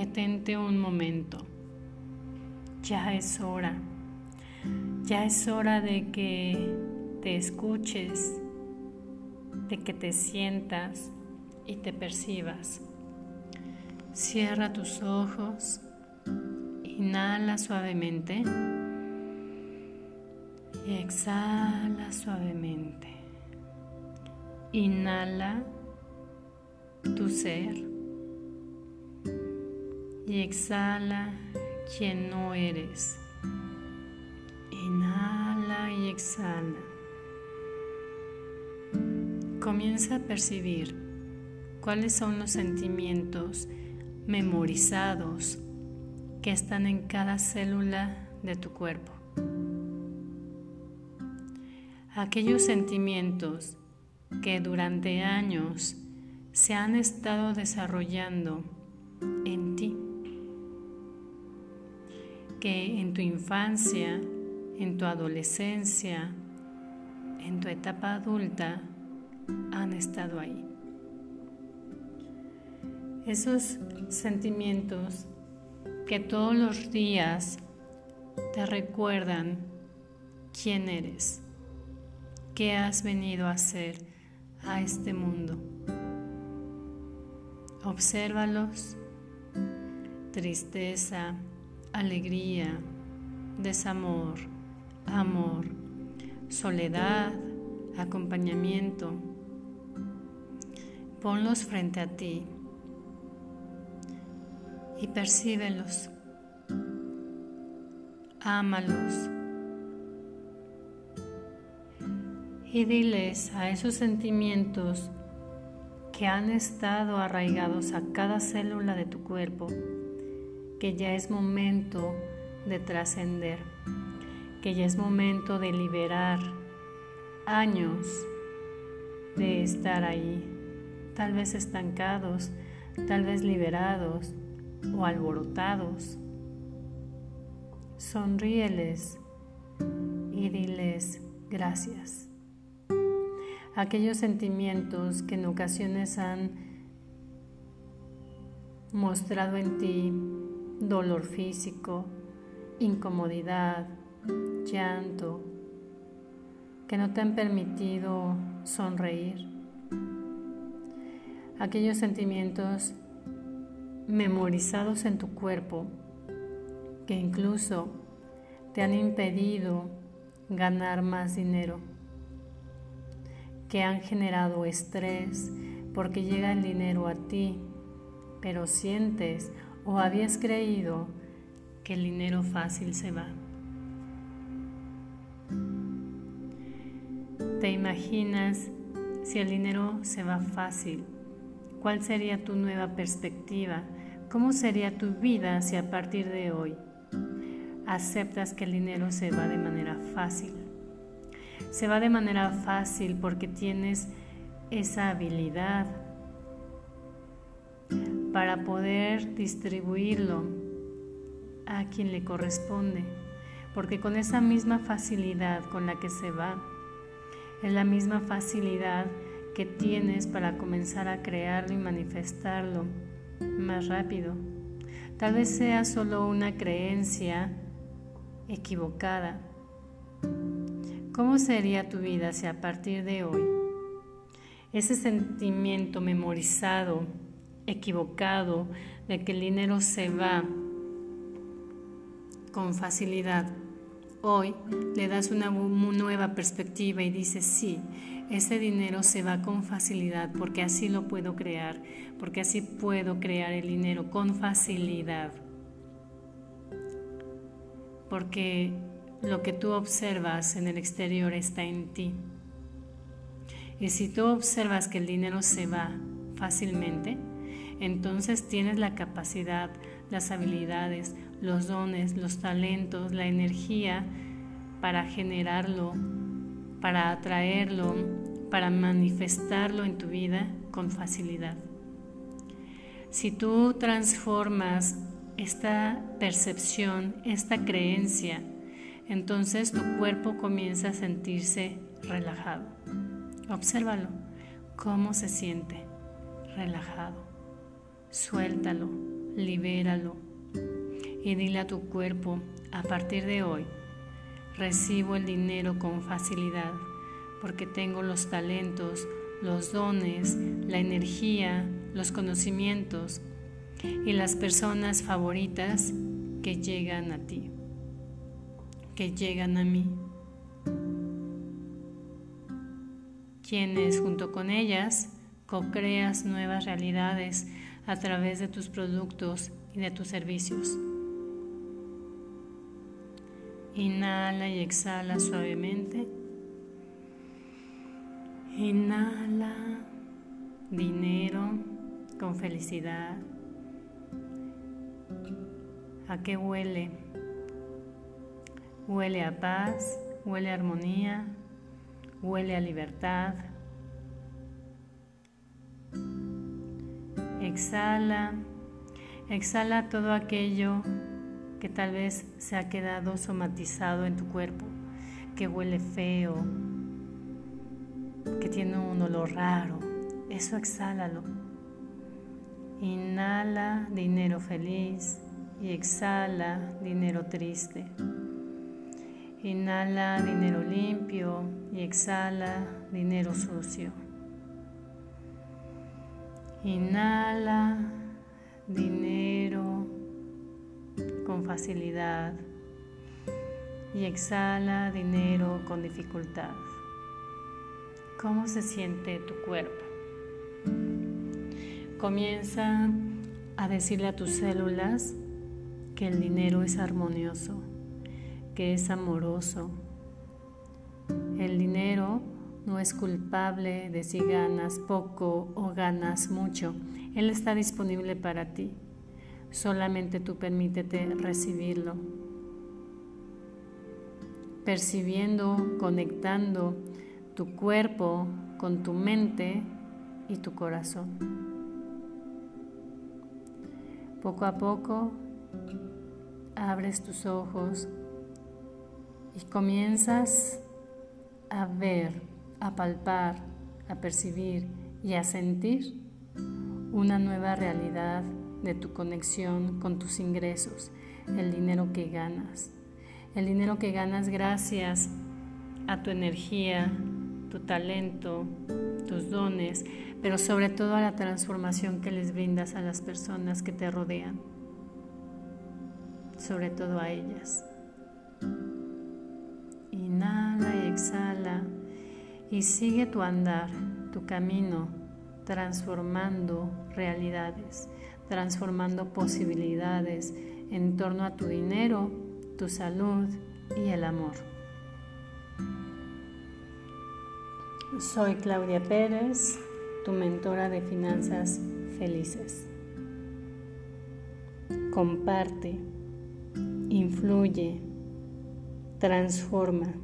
Detente un momento. Ya es hora. Ya es hora de que te escuches, de que te sientas y te percibas. Cierra tus ojos, inhala suavemente y exhala suavemente. Inhala tu ser y exhala quien no eres. Inhala y exhala. Comienza a percibir cuáles son los sentimientos memorizados que están en cada célula de tu cuerpo. Aquellos sentimientos que durante años se han estado desarrollando en ti, que en tu infancia, en tu adolescencia, en tu etapa adulta han estado ahí. Esos sentimientos que todos los días te recuerdan quién eres, qué has venido a hacer a este mundo. Obsérvalos. Tristeza, alegría, desamor, amor, soledad, acompañamiento. Ponlos frente a ti y percíbelos. Ámalos. Y diles a esos sentimientos que han estado arraigados a cada célula de tu cuerpo, que ya es momento de trascender, que ya es momento de liberar años de estar ahí, tal vez estancados, tal vez liberados o alborotados. Sonríeles y diles gracias aquellos sentimientos que en ocasiones han mostrado en ti dolor físico, incomodidad, llanto, que no te han permitido sonreír. Aquellos sentimientos memorizados en tu cuerpo que incluso te han impedido ganar más dinero que han generado estrés porque llega el dinero a ti, pero sientes o habías creído que el dinero fácil se va. ¿Te imaginas si el dinero se va fácil? ¿Cuál sería tu nueva perspectiva? ¿Cómo sería tu vida si a partir de hoy aceptas que el dinero se va de manera fácil? se va de manera fácil porque tienes esa habilidad para poder distribuirlo a quien le corresponde, porque con esa misma facilidad con la que se va, es la misma facilidad que tienes para comenzar a crearlo y manifestarlo más rápido. Tal vez sea solo una creencia equivocada, ¿Cómo sería tu vida si a partir de hoy ese sentimiento memorizado, equivocado, de que el dinero se va con facilidad, hoy le das una nueva perspectiva y dices, sí, ese dinero se va con facilidad porque así lo puedo crear, porque así puedo crear el dinero con facilidad. Porque lo que tú observas en el exterior está en ti. Y si tú observas que el dinero se va fácilmente, entonces tienes la capacidad, las habilidades, los dones, los talentos, la energía para generarlo, para atraerlo, para manifestarlo en tu vida con facilidad. Si tú transformas esta percepción, esta creencia, entonces tu cuerpo comienza a sentirse relajado. Obsérvalo, cómo se siente relajado. Suéltalo, libéralo y dile a tu cuerpo, a partir de hoy, recibo el dinero con facilidad porque tengo los talentos, los dones, la energía, los conocimientos y las personas favoritas que llegan a ti, que llegan a mí. Quienes junto con ellas co-creas nuevas realidades a través de tus productos y de tus servicios. Inhala y exhala suavemente. Inhala dinero con felicidad. ¿A qué huele? Huele a paz, huele a armonía, huele a libertad. Exhala, exhala todo aquello que tal vez se ha quedado somatizado en tu cuerpo, que huele feo, que tiene un olor raro. Eso exhálalo. Inhala dinero feliz y exhala dinero triste. Inhala dinero limpio y exhala dinero sucio. Inhala dinero con facilidad y exhala dinero con dificultad. ¿Cómo se siente tu cuerpo? Comienza a decirle a tus células que el dinero es armonioso, que es amoroso. No es culpable de si ganas poco o ganas mucho. Él está disponible para ti. Solamente tú permítete recibirlo. Percibiendo, conectando tu cuerpo con tu mente y tu corazón. Poco a poco abres tus ojos y comienzas a ver, a palpar, a percibir y a sentir una nueva realidad de tu conexión con tus ingresos, el dinero que ganas. El dinero que ganas gracias a tu energía, tu talento, tus dones, pero sobre todo a la transformación que les brindas a las personas que te rodean sobre todo a ellas. Y sigue tu andar, tu camino, transformando realidades, transformando posibilidades en torno a tu dinero, tu salud y el amor. Soy Claudia Pérez, tu mentora de finanzas felices. Comparte influye, transforma.